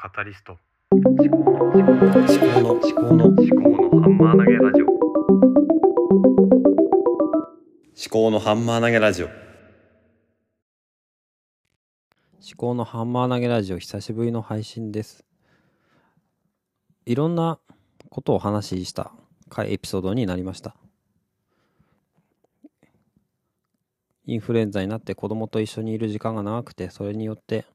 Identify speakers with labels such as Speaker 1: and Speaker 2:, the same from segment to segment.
Speaker 1: カタリスト。思考の思考の
Speaker 2: 思考の思考の
Speaker 1: 思考のハンマー投げラジオ。
Speaker 2: 思考のハンマー投げラジオ。
Speaker 3: 思考のハンマー投げラジオ久しぶりの配信です。いろんなことをお話しした回エピソードになりました。インフルエンザになって子供と一緒にいる時間が長くてそれによって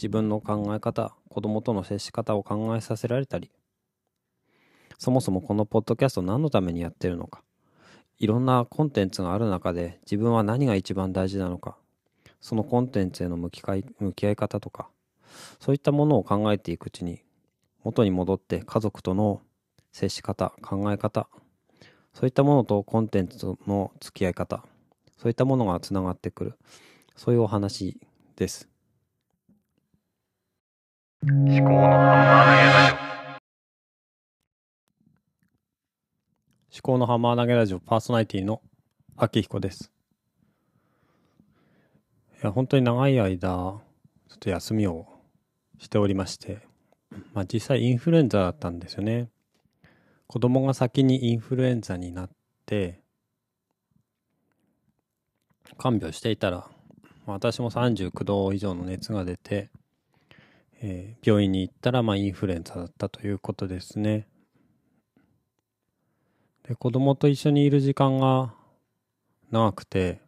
Speaker 3: 自分の考え方子供との接し方を考えさせられたりそもそもこのポッドキャスト何のためにやってるのかいろんなコンテンツがある中で自分は何が一番大事なのかそのコンテンツへの向きかい向き合い方とかそういったものを考えていくうちに元に戻って家族との接し方考え方そういったものとコンテンツとの付き合い方そういったものがつながってくるそういうお話です。
Speaker 1: 思考のハンマー投げラジ
Speaker 3: 思考のハンマー投げラジオパーソナリティの秋彦です。いや本当に長い間ちょっと休みをしておりましてまあ実際インフルエンザだったんですよね。子供が先にインフルエンザになって看病していたら私も39度以上の熱が出て、えー病院に行ったらまあインフルエンザだったということですね。で子供と一緒にいる時間が長くて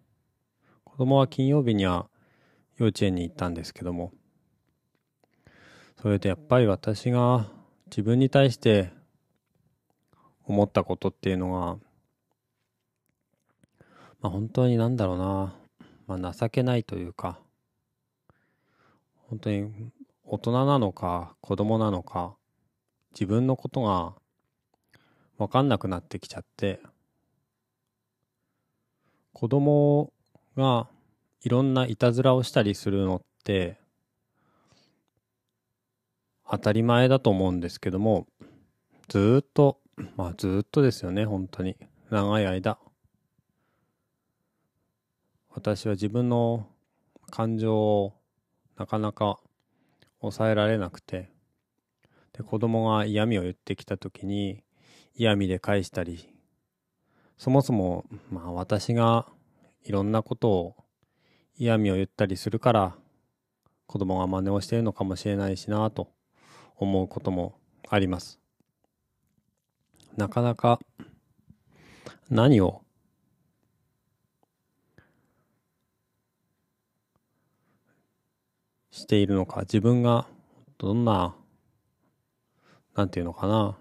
Speaker 3: 子供は金曜日には幼稚園に行ったんですけどもそれでやっぱり私が自分に対して思ったことっていうのがまあ本当になんだろうな、まあ、情けないというか本当に大人なのか子供なのか自分のことが分かんなくなってきちゃって子供がいろんないたずらをしたりするのって当たり前だと思うんですけどもずっとまあずっとですよね本当に。長い間。私は自分の感情をなかなか抑えられなくて。で子供が嫌味を言ってきた時に嫌味で返したりそもそもまあ私がいろんなことを嫌味を言ったりするから子供が真似をしているのかもしれないしなと思うこともあります。なかなか何をしているのか自分がどんななんていうのかな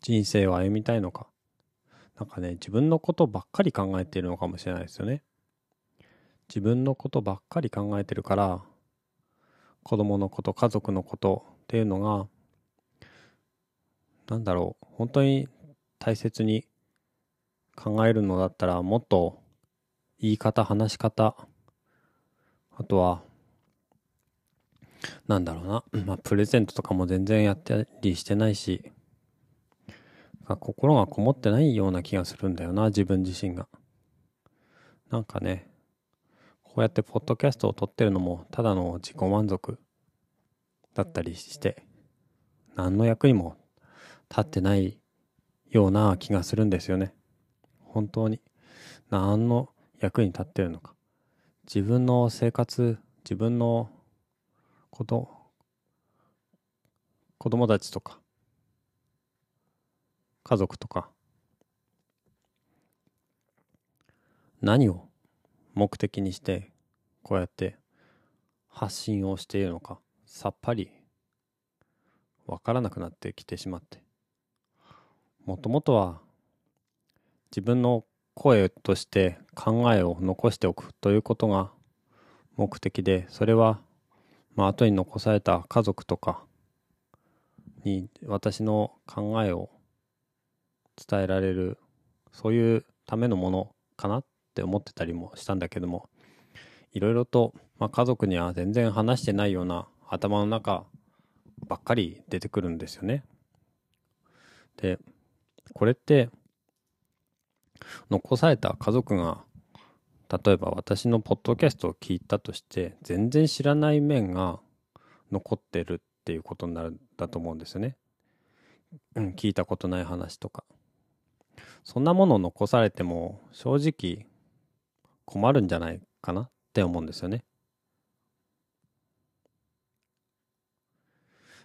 Speaker 3: 人生を歩みたいのか。なんかね自分のことばっかり考えているのかもしれないですよね。自分のことばっかり考えてるから子供のこと家族のことっていうのがなんだろう本当に大切に考えるのだったらもっと言い方話し方あとはなんだろうな、まあ、プレゼントとかも全然やったりしてないし。心がこもってないような気がするんだよな自分自身が。なんかねこうやってポッドキャストを撮ってるのもただの自己満足だったりして何の役にも立ってないような気がするんですよね。本当に。何の役に立ってるのか。自分の生活自分のこと子供たちとか家族とか何を目的にしてこうやって発信をしているのかさっぱりわからなくなってきてしまって。もともとは自分の声として考えを残しておくということが目的でそれはまあ後に残された家族とかに私の考えを伝えられるそういうためのものかなって思ってたりもしたんだけどもいろいろと、まあ、家族には全然話してないような頭の中ばっかり出てくるんですよね。でこれって残された家族が例えば私のポッドキャストを聞いたとして全然知らない面が残ってるっていうことになるんだと思うんですよね。うん、聞いたことない話とか。そんなものを残されても正直困るんじゃないかなって思うんですよね。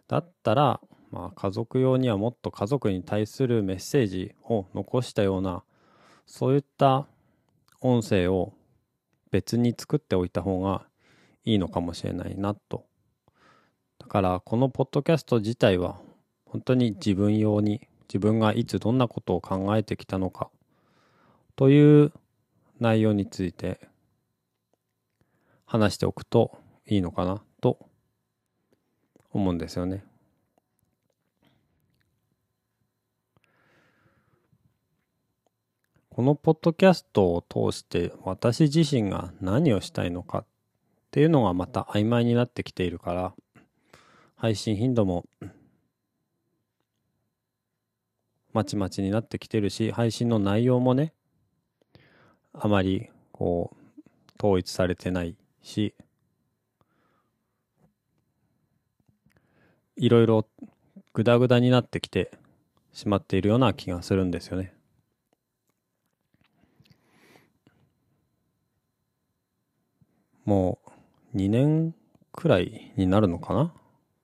Speaker 3: だったら、まあ、家族用にはもっと家族に対するメッセージを残したようなそういった音声を別に作っておいた方がいいのかもしれないなと。だからこのポッドキャスト自体は本当に自分用に自分がいつどんなことを考えてきたのかという内容について話しておくといいのかなと思うんですよね。このポッドキャストを通して私自身が何をしたいのかっていうのがまた曖昧になってきているから配信頻度もまちまちになってきてるし配信の内容もねあまりこう統一されてないしいろいろグダグダになってきてしまっているような気がするんですよね。もう2年くらいになるのかな？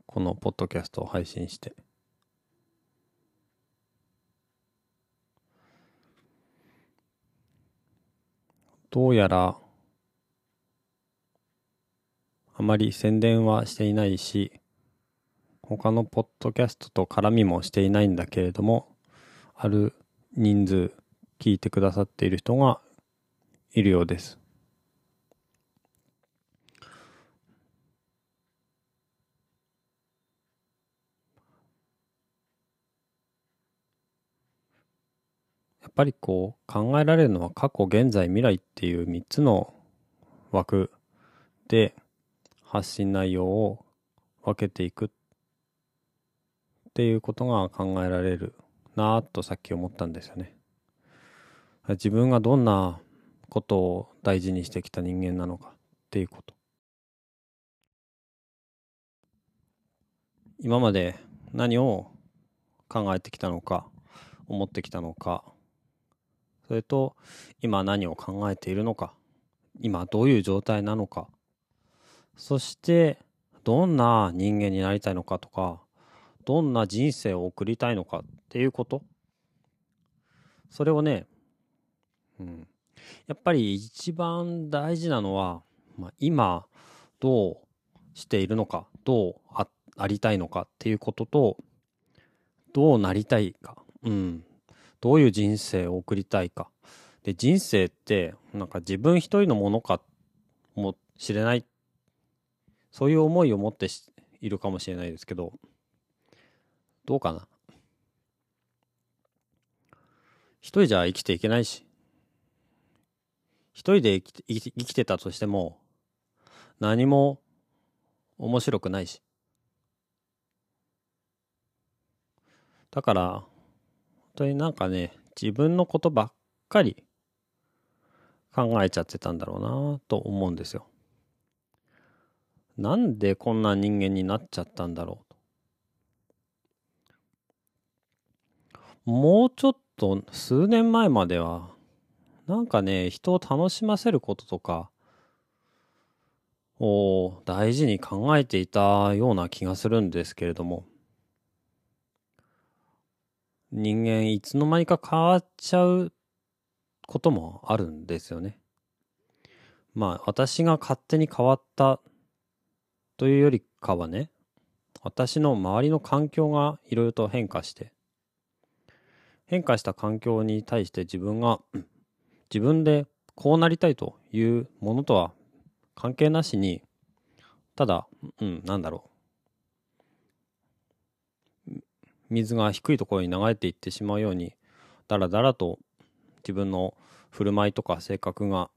Speaker 3: このポッドキャストを配信して。どうやらあまり宣伝はしていないし他のポッドキャストと絡みもしていないんだけれどもある人数聞いてくださっている人がいるようです。ぱりこう考えられるのは過去現在未来っていう3つの枠で発信内容を分けていくっていうことが考えられるなぁとさっき思ったんですよね。自分がどんなことを大事にしてきた人間なのかっていうこと。今まで何を考えてきたのか思ってきたのかそれと今何を考えているのか今どういう状態なのかそしてどんな人間になりたいのかとかどんな人生を送りたいのかっていうこと。それをね、うん、やっぱり一番大事なのは、まあ、今どうしているのかどうあありたいのかっていうこととどうなりたいか、うん、どういう人生を送りたいか。で、人生って、なんか自分一人のものかもしれない。そういう思いを持っているかもしれないですけど、どうかな。一人じゃ生きていけないし、一人で生きて生きてたとしても、何も面白くないし。だから、当になんかね、自分のことばっかり考えちゃってたんだろうなと思うんですよ。なんでこんな人間になっちゃったんだろうと。もうちょっと数年前までは、なんかね、人を楽しませることとかを大事に考えていたような気がするんですけれども、人間いつの間にか変わっちゃうこともあるんですよね。まあ私が勝手に変わったというよりかはね、私の周りの環境がいろいろと変化して、変化した環境に対して自分が自分でこうなりたいというものとは関係なしに、ただ、うん、なんだろう。水が低いところに流れていってしまうようにだらだらと自分の振る舞いとか性格が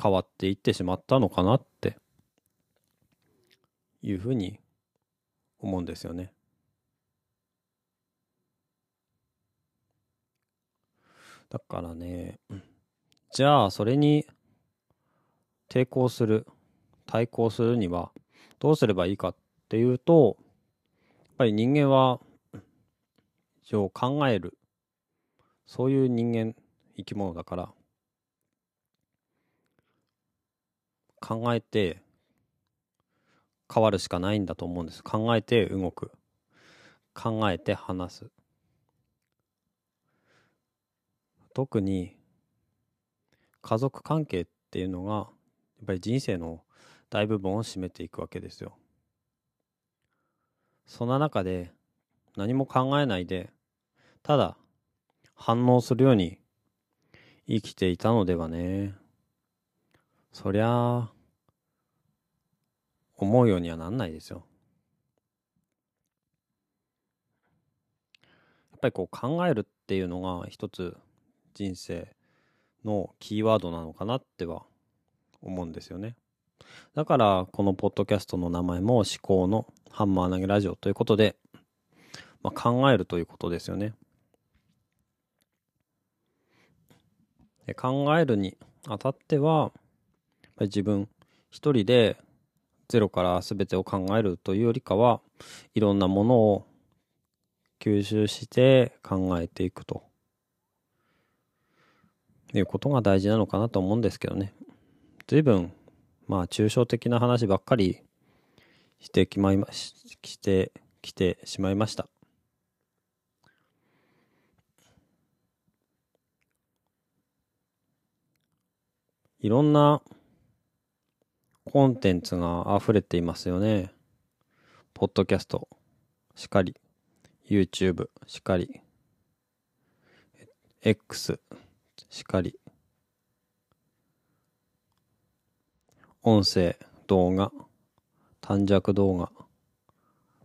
Speaker 3: 変わっていってしまったのかなっていうふうに思うんですよね。だからねじゃあそれに抵抗する対抗するにはどうすればいいかっていうとやっぱり人間は一応考える。そういう人間生き物だから。考えて変わるしかないんだと思うんです。考えて動く。考えて話す。特に家族関係っていうのがやっぱり人生の大部分を占めていくわけですよ。そんな中で何も考えないでただ反応するように生きていたのではね。そりゃあ思うようにはなんないですよ。やっぱりこう考えるっていうのが一つ人生のキーワードなのかなっては思うんですよね。だからこのポッドキャストの名前も思考のハンマー投げラジオということで、まあ、考えるということですよね。考えるにあたっては自分一人でゼロから全てを考えるというよりかはいろんなものを吸収して考えていくと。いうことが大事なのかなと思うんですけどね。随分まあ抽象的な話ばっかりしてきまいましてきてしまいました。いろんなコンテンツが溢れていますよね。ポッドキャストしかり、YouTube しかり、X しかり、音声、動画、短尺動画、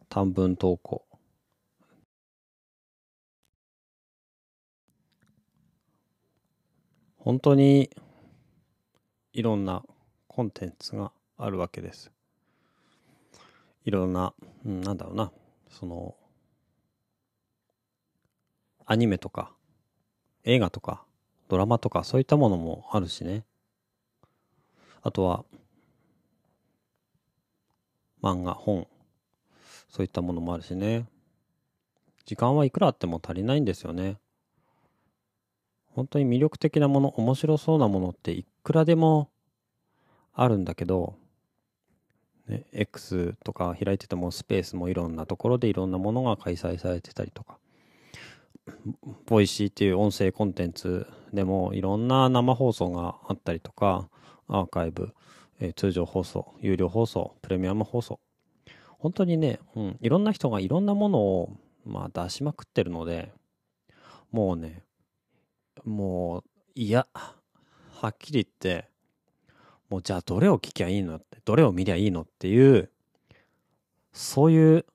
Speaker 3: 短文投稿。本当にいろんなコンテンツがあるわけです。いろんな、うん、なんだろうな、その、アニメとか、映画とか、ドラマとか、そういったものもあるしね。あとは、漫画、本、そういったものもあるしね。時間はいくらあっても足りないんですよね。本当に魅力的なもの、面白そうなものっていくらでもあるんだけど、ね、X とか開いててもスペースもいろんなところでいろんなものが開催されてたりとか、 Voicy っていう音声コンテンツでもいろんな生放送があったりとか、アーカイブ、えー、通常放送、有料放送、プレミアム放送。本当にね、うん、いろんな人がいろんなものを、まあ、出しまくってるので、もうね、もう、いや、はっきり言って、もうじゃあどれを聞きゃいいのって、どれを見りゃいいのっていう、そういう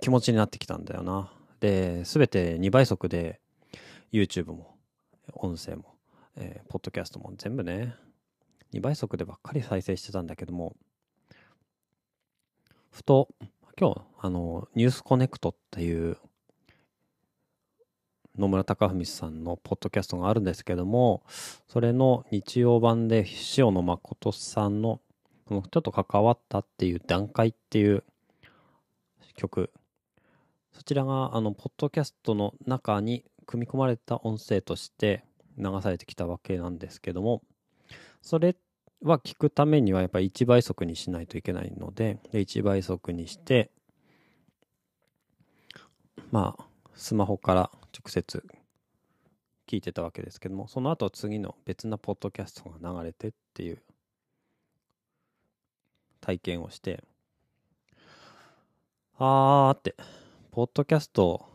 Speaker 3: 気持ちになってきたんだよな。で、すべて2倍速で YouTube も、音声も、えー、ポッドキャストも全部ね、2倍速でばっかり再生してたんだけども、ふと、今日、あの、ニュースコネクトっていう野村貴文さんのポッドキャストがあるんですけども、それの日曜版で塩野誠さんのちょっと関わったっていう段階っていう曲、そちらがあの、ポッドキャストの中に組み込まれた音声として流されてきたわけなんですけども、それは聞くためにはやっぱり1倍速にしないといけないので、で1倍速にして、まあ、スマホから直接聞いてたわけですけどもその後次の別なポッドキャストが流れてっていう体験をしてあーってポッドキャスト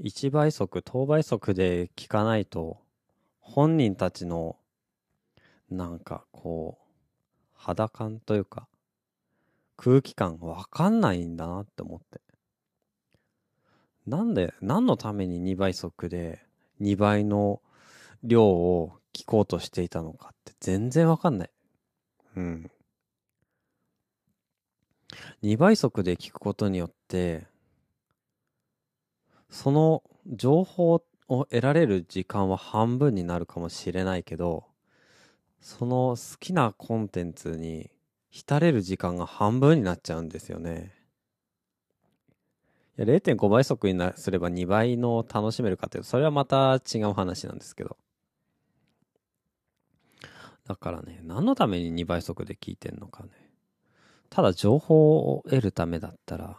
Speaker 3: 1倍速等倍速で聞かないと本人たちのなんかこう肌感というか空気感わかんないんだなって思って。なんで、何のために2倍速で2倍の量を聞こうとしていたのかって全然わかんない。うん。2倍速で聞くことによって、その情報を得られる時間は半分になるかもしれないけど、その好きなコンテンツに浸れる時間が半分になっちゃうんですよね。0.5倍速になすれば2倍の楽しめるかというと、それはまた違う話なんですけど。だからね、何のために2倍速で聞いてんのかね。ただ情報を得るためだったら、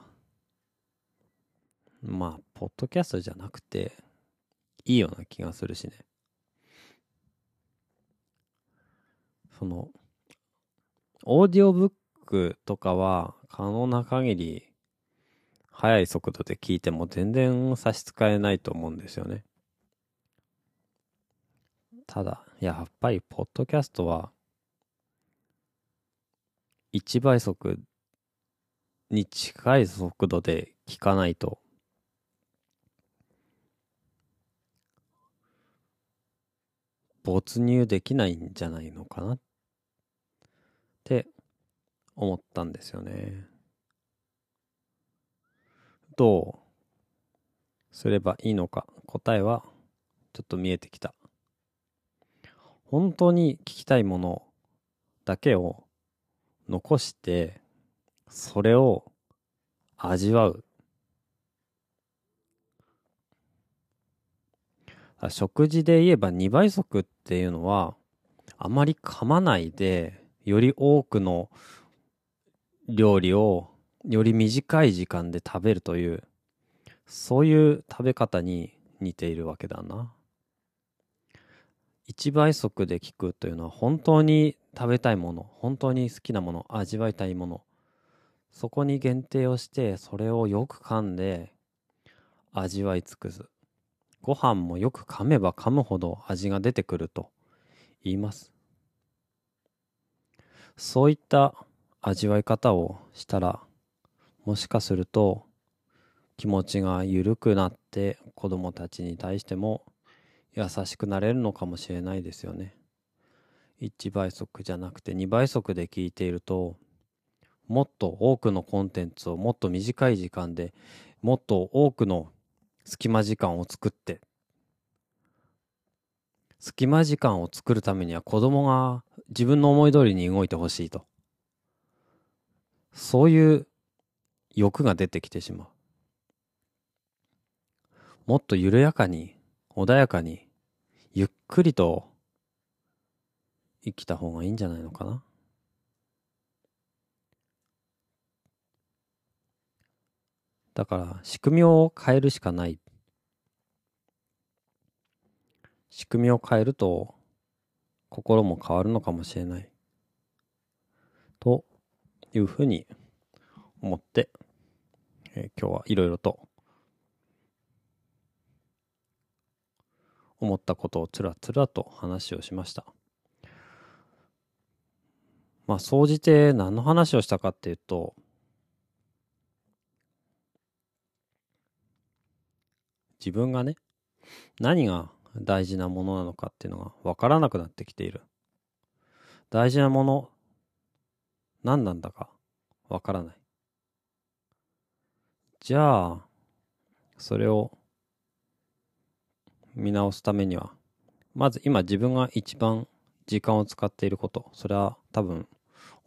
Speaker 3: まあ、ポッドキャストじゃなくて、いいような気がするしね。その、オーディオブックとかは可能な限り速い速度で聞いても全然差し支えないと思うんですよね。ただ、やっぱりポッドキャストは1倍速に近い速度で聞かないと没入できないんじゃないのかなって思ったんですよね。どうすればいいのか答えはちょっと見えてきた。本当に聞きたいものだけを残してそれを味わう。食事で言えば2倍速っていうのはあまり噛まないでより多くの料理をより短い時間で食べるというそういう食べ方に似ているわけだな。1倍速で聞くというのは本当に食べたいもの本当に好きなもの味わいたいもの。そこに限定をしてそれをよく噛んで味わい尽くす。ご飯もよく噛めば噛むほど味が出てくると言います。そういった味わい方をしたらもしかすると気持ちが緩くなって子供たちに対しても優しくなれるのかもしれないですよね。1倍速じゃなくて2倍速で聞いているともっと多くのコンテンツをもっと短い時間でもっと多くの隙間時間を作って隙間時間を作るためには子供が自分の思い通りに動いてほしいとそういう欲が出てきてしまう。もっと緩やかに穏やかにゆっくりと生きた方がいいんじゃないのかな。だから仕組みを変えるしかない。仕組みを変えると心も変わるのかもしれない。というふうに思って、えー、今日はいろいろと思ったことをつらつらと話をしました。まあ、総じて何の話をしたかっていうと、自分がね、何が大事なものなのかっていうのが分からなくなってきている。大事なもの、何なんだか分からない。じゃあ、それを見直すためには、まず今自分が一番時間を使っていること、それは多分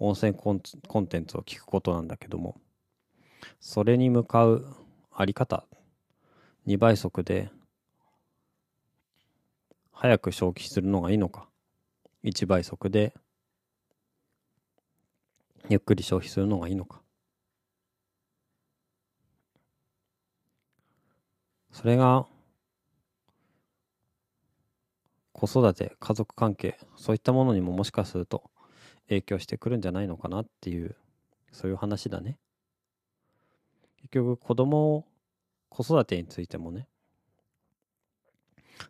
Speaker 3: 音声コンテンツを聞くことなんだけども、それに向かうあり方、2倍速で早く消費するのがいいのか、1倍速でゆっくり消費するのがいいのか。それが子育て、家族関係、そういったものにももしかすると影響してくるんじゃないのかなっていう、そういう話だね。結局子供、子育てについてもね、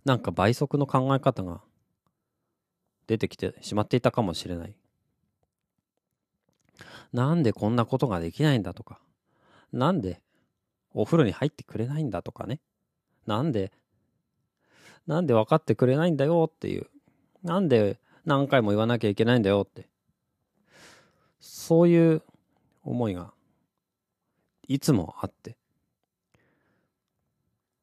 Speaker 3: なんか倍速の考え方が出てきてしまっていたかもしれない。なんでこんなことができないんだとか、なんでお風呂に入ってくれないんだとかね、なんでなんで分かってくれないんだよっていう。なんで何回も言わなきゃいけないんだよって。そういう思いがいつもあって。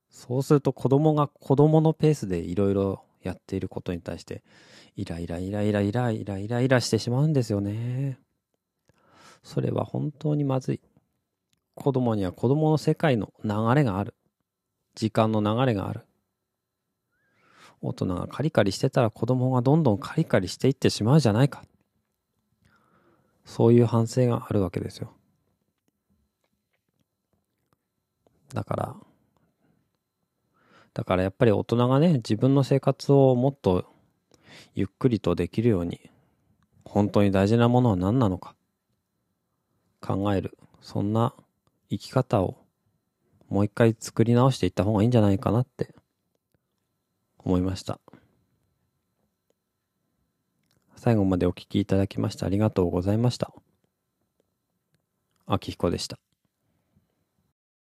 Speaker 3: そうすると子供が子供のペースでいろいろやっていることに対してイライライライライライライライラしてしまうんですよね。それは本当にまずい。子供には子供の世界の流れがある。時間の流れがある。大人がカリカリしてたら子供がどんどんカリカリしていってしまうじゃないか。そういう反省があるわけですよ。だから、だからやっぱり大人がね、自分の生活をもっとゆっくりとできるように、本当に大事なものは何なのか、考える。そんな生き方をもう一回作り直していった方がいいんじゃないかなって思いました。最後までお聞きいただきましてありがとうございました。秋彦でした。